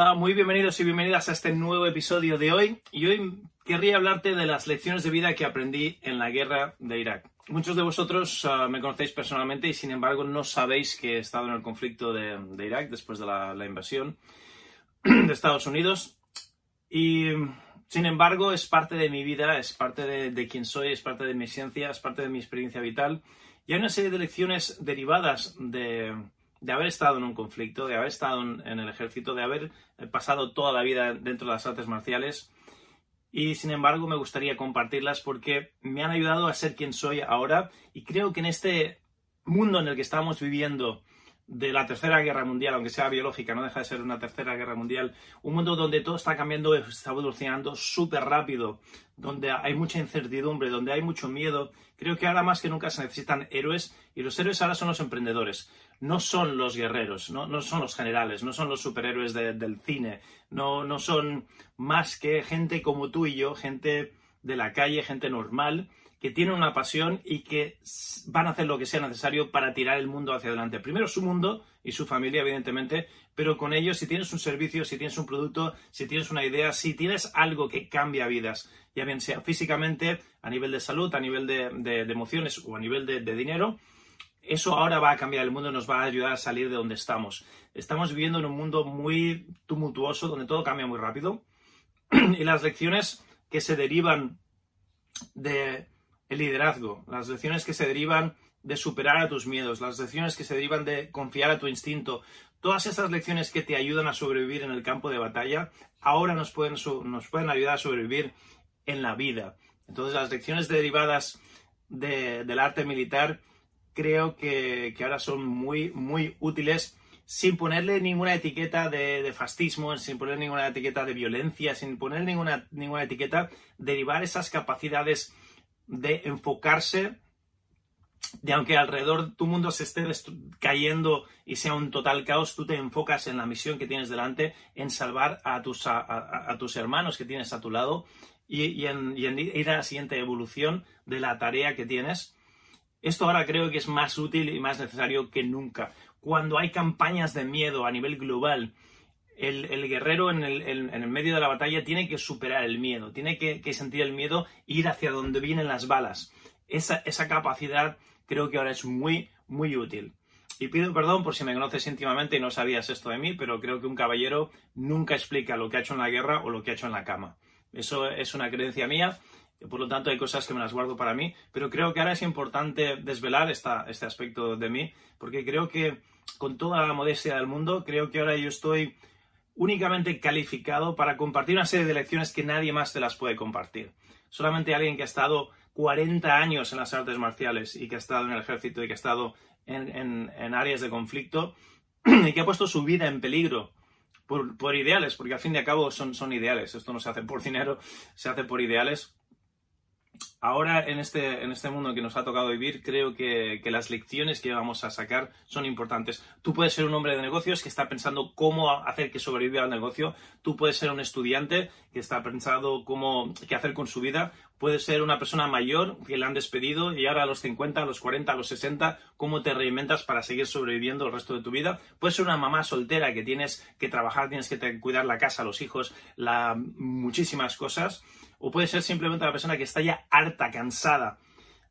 Hola, muy bienvenidos y bienvenidas a este nuevo episodio de hoy. Y hoy querría hablarte de las lecciones de vida que aprendí en la guerra de Irak. Muchos de vosotros uh, me conocéis personalmente y sin embargo no sabéis que he estado en el conflicto de, Irak después de la, invasión de Estados Unidos. Y sin embargo es parte de mi vida, es parte de, de quién soy, es parte de mi esencia, es parte de mi experiencia vital. Y hay una serie de lecciones derivadas de, de haber estado en un conflicto, de haber estado en, el ejército, de haber pasado toda la vida dentro de las artes marciales. Y sin embargo me gustaría compartirlas porque me han ayudado a ser quien soy ahora y creo que en este mundo en el que estamos viviendo de la tercera guerra mundial, aunque sea biológica, no deja de ser una tercera guerra mundial, un mundo donde todo está cambiando, está evolucionando súper rápido, donde hay mucha incertidumbre, donde hay mucho miedo, creo que ahora más que nunca se necesitan héroes y los héroes ahora son los emprendedores, no son los guerreros, no, no son los generales, no son los superhéroes de, del cine, no, no son más que gente como tú y yo, gente de la calle, gente normal, que tienen una pasión y que van a hacer lo que sea necesario para tirar el mundo hacia adelante. Primero su mundo y su familia, evidentemente, pero con ellos, si tienes un servicio, si tienes un producto, si tienes una idea, si tienes algo que cambia vidas, ya bien sea físicamente, a nivel de salud, a nivel de, de, de emociones o a nivel de, de dinero, eso ahora va a cambiar el mundo nos va a ayudar a salir de donde estamos. Estamos viviendo en un mundo muy tumultuoso, donde todo cambia muy rápido, y las lecciones que se derivan de el liderazgo, las lecciones que se derivan de superar a tus miedos, las lecciones que se derivan de confiar a tu instinto, todas esas lecciones que te ayudan a sobrevivir en el campo de batalla, ahora nos pueden, nos pueden ayudar a sobrevivir en la vida. Entonces las lecciones derivadas de, del arte militar creo que, que, ahora son muy, muy útiles sin ponerle ninguna etiqueta de, fascismo, sin poner ninguna etiqueta de violencia, sin poner ninguna, ninguna etiqueta, derivar esas capacidades de enfocarse, de aunque alrededor tu mundo se esté cayendo y sea un total caos, tú te enfocas en la misión que tienes delante, en salvar a tus, a, tus hermanos que tienes a tu lado y, en, y, en, ir a la siguiente evolución de la tarea que tienes. Esto ahora creo que es más útil y más necesario que nunca. Cuando hay campañas de miedo a nivel global, el, guerrero en el, en el, medio de la batalla tiene que superar el miedo, tiene que, que sentir el miedo e ir hacia donde vienen las balas. Esa, esa, capacidad creo que ahora es muy, muy útil. Y pido perdón por si me conoces íntimamente y no sabías esto de mí, pero creo que un caballero nunca explica lo que ha hecho en la guerra o lo que ha hecho en la cama. Eso es una creencia mía, por lo tanto hay cosas que me las guardo para mí, pero creo que ahora es importante desvelar esta, este aspecto de mí, porque creo que con toda la modestia del mundo, creo que ahora yo estoy únicamente calificado para compartir una serie de lecciones que nadie más te las puede compartir. Solamente alguien que ha estado 40 años en las artes marciales y que ha estado en el ejército y que ha estado en, en, en áreas de conflicto y que ha puesto su vida en peligro por, por, ideales, porque al fin y al cabo son, son ideales. Esto no se hace por dinero, se hace por ideales ahora en este, en este mundo que nos ha tocado vivir, creo que, que, las lecciones que vamos a sacar son importantes. Tú puedes ser un hombre de negocios que está pensando cómo hacer que sobreviva el negocio. Tú puedes ser un estudiante que está pensando cómo, qué hacer con su vida. Puedes ser una persona mayor que le han despedido y ahora a los 50, a los 40, a los 60, cómo te reinventas para seguir sobreviviendo el resto de tu vida. Puedes ser una mamá soltera que tienes que trabajar, tienes que cuidar la casa, los hijos, la, muchísimas cosas o puede ser simplemente una persona que está ya harta, cansada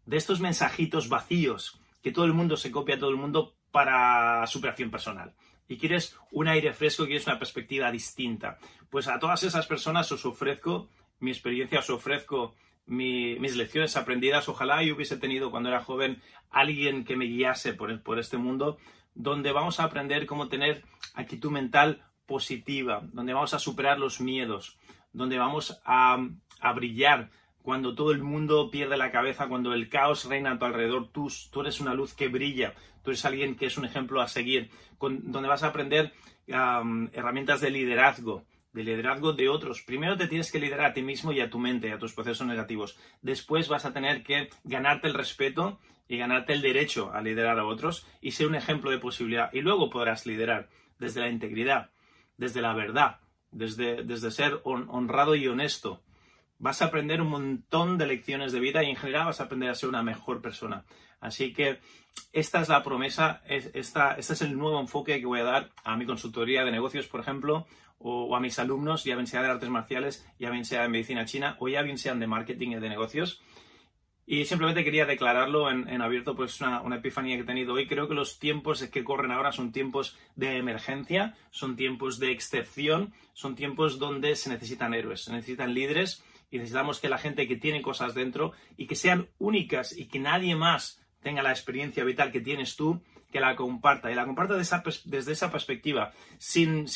de estos mensajitos vacíos que todo el mundo se copia a todo el mundo para superación personal. Y quieres un aire fresco, quieres una perspectiva distinta. Pues a todas esas personas os ofrezco mi experiencia, os ofrezco mi, mis lecciones aprendidas. Ojalá yo hubiese tenido cuando era joven alguien que me guiase por, por este mundo, donde vamos a aprender cómo tener actitud mental positiva, donde vamos a superar los miedos, donde vamos a, a brillar cuando todo el mundo pierde la cabeza, cuando el caos reina a tu alrededor, tú, tú eres una luz que brilla, tú eres alguien que es un ejemplo a seguir, donde vas a aprender herramientas de liderazgo, de liderazgo de otros. Primero te tienes que liderar a ti mismo y a tu mente, a tus procesos negativos. Después vas a tener que ganarte el respeto y ganarte el derecho a liderar a otros y ser un ejemplo de posibilidad. Y luego podrás liderar desde la integridad, desde la verdad, desde, desde ser honrado y honesto. Vas a aprender un montón de lecciones de vida y en general vas a aprender a ser una mejor persona. Así que esta es la promesa, esta, este es el nuevo enfoque que voy a dar a mi consultoría de negocios, por ejemplo, o, a mis alumnos, ya bien sea de artes marciales, ya bien sea de medicina china o ya bien sean de marketing y de negocios. Y simplemente quería declararlo en, abierto, pues una, una, epifanía que he tenido hoy. Creo que los tiempos que corren ahora son tiempos de emergencia, son tiempos de excepción, son tiempos donde se necesitan héroes, se necesitan líderes y necesitamos que la gente que tiene cosas dentro y que sean únicas y que nadie más tenga la experiencia vital que tienes tú, que la comparta. Y la comparta desde esa perspectiva, sin,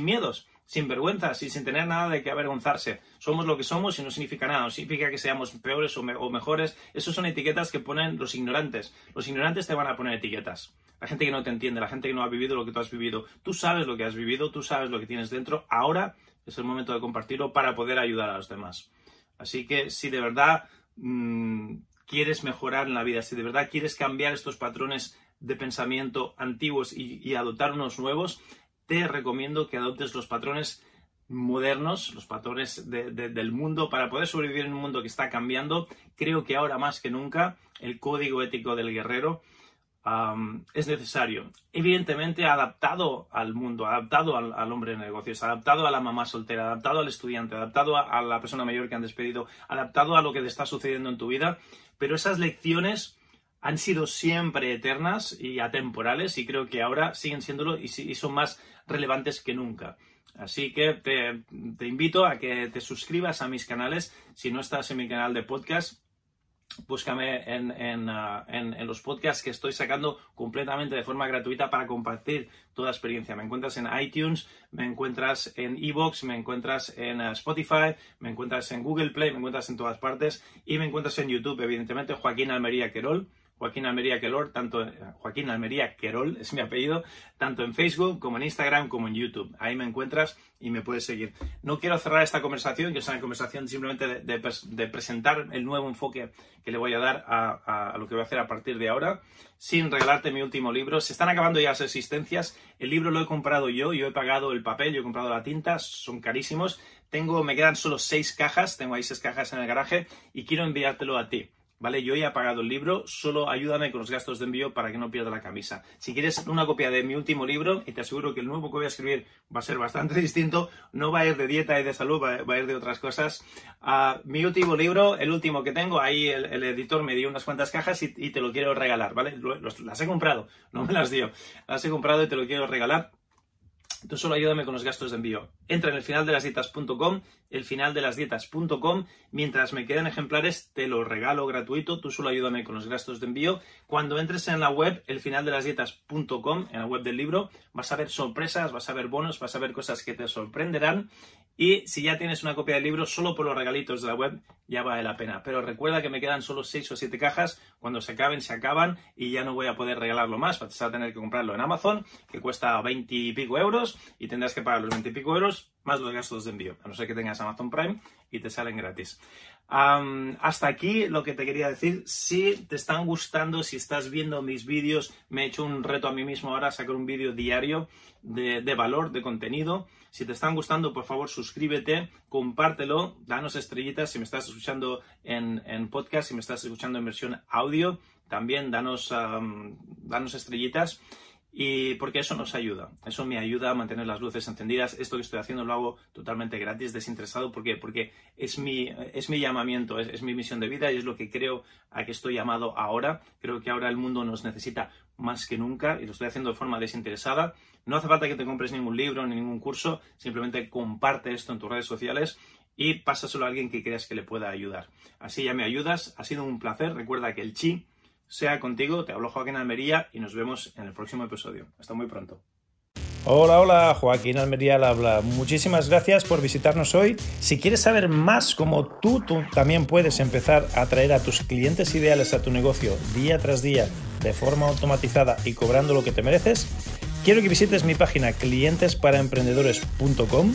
miedos sin vergüenzas y sin tener nada de que avergonzarse. Somos lo que somos y no significa nada, no significa que seamos peores o, mejores. Esas son etiquetas que ponen los ignorantes. Los ignorantes te van a poner etiquetas. La gente que no te entiende, la gente que no ha vivido lo que tú has vivido. Tú sabes lo que has vivido, tú sabes lo que tienes dentro. Ahora es el momento de compartirlo para poder ayudar a los demás. Así que si de verdad mm, quieres mejorar en la vida, si de verdad quieres cambiar estos patrones de pensamiento antiguos y adoptar unos nuevos, te recomiendo que adoptes los patrones modernos, los patrones del mundo, para poder sobrevivir en un mundo que está cambiando. Creo que ahora más que nunca el código ético del guerrero es necesario. Evidentemente adaptado al mundo, adaptado al, hombre de negocios, adaptado a la mamá soltera, adaptado al estudiante, adaptado a la persona mayor que han despedido, adaptado a lo que te está sucediendo en tu vida. Pero esas lecciones han sido siempre eternas y atemporales y creo que ahora siguen siéndolo y, son más relevantes que nunca. Así que te, invito a que te suscribas a mis canales. Si no estás en mi canal de podcast, búscame en, uh, los podcasts que estoy sacando completamente de forma gratuita para compartir toda experiencia. Me encuentras en iTunes, me encuentras en Evox, me encuentras en uh, Spotify, me encuentras en Google Play, me encuentras en todas partes y me encuentras en YouTube, evidentemente, Joaquín Almería Querol. Joaquín Almería Querol, tanto Joaquín Almería Querol es mi apellido, tanto en Facebook como en Instagram como en YouTube. Ahí me encuentras y me puedes seguir. No quiero cerrar esta conversación, que es una conversación simplemente de, presentar el nuevo enfoque que le voy a dar a, lo que voy a hacer a partir de ahora, sin regalarte mi último libro. Se están acabando ya las existencias. El libro lo he comprado yo, yo he pagado el papel, yo he comprado la tinta, son carísimos. Tengo, me quedan solo seis cajas, tengo ahí seis cajas en el garaje y quiero enviártelo a ti. ¿Vale? Yo ya he pagado el libro, solo ayúdame con los gastos de envío para que no pierda la camisa. Si quieres una copia de mi último libro, y te aseguro que el nuevo que voy a escribir va a ser bastante distinto, no va a ir de dieta y de salud, va, a ir de otras cosas. Ah, mi último libro, el último que tengo, ahí el, editor me dio unas cuantas cajas y, te lo quiero regalar, ¿vale? las he comprado, no me las dio. Las he comprado y te lo quiero regalar. Tú solo ayúdame con los gastos de envío. Entra en el final de las dietas.com, el final de las dietas.com. Mientras me queden ejemplares, te lo regalo gratuito. Tú solo ayúdame con los gastos de envío. Cuando entres en la web, el final de las dietas.com, en la web del libro, vas a ver sorpresas, vas a ver bonos, vas a ver cosas que te sorprenderán. Y si ya tienes una copia del libro, solo por los regalitos de la web, ya vale la pena. Pero recuerda que me quedan solo 6 o 7 cajas. Cuando se acaben, se acaban y ya no voy a poder regalarlo más. Vas a tener que comprarlo en Amazon, que cuesta 20 y pico euros, y tendrás que pagar los 20 y pico euros más los gastos de envío. A no ser que tengas Amazon Prime y te salen gratis. hasta aquí lo que te quería decir. Si te están gustando, si estás viendo mis vídeos, me he hecho un reto a mí mismo ahora sacar un vídeo diario de, valor, de contenido. Si te están gustando, por favor, suscríbete, compártelo, danos estrellitas si me estás escuchando en, podcast, si me estás escuchando en versión audio, también danos, danos estrellitas. Y porque eso nos ayuda, eso me ayuda a mantener las luces encendidas. Esto que estoy haciendo lo hago totalmente gratis, desinteresado. ¿Por qué? Porque es mi, es mi llamamiento, es, es, mi misión de vida y es lo que creo a que estoy llamado ahora. Creo que ahora el mundo nos necesita más que nunca y lo estoy haciendo de forma desinteresada. No hace falta que te compres ningún libro ni ningún curso, simplemente comparte esto en tus redes sociales y pásaselo a alguien que creas que le pueda ayudar. Así ya me ayudas, ha sido un placer. Recuerda que el chi sea contigo. Te hablo Joaquín Almería y nos vemos en el próximo episodio. Hasta muy pronto. Hola, hola, Joaquín Almería al habla. Muchísimas gracias por visitarnos hoy. Si quieres saber más cómo tú, tú también puedes empezar a atraer a tus clientes ideales a tu negocio día tras día de forma automatizada y cobrando lo que te mereces, quiero que visites mi página clientesparaemprendedores.com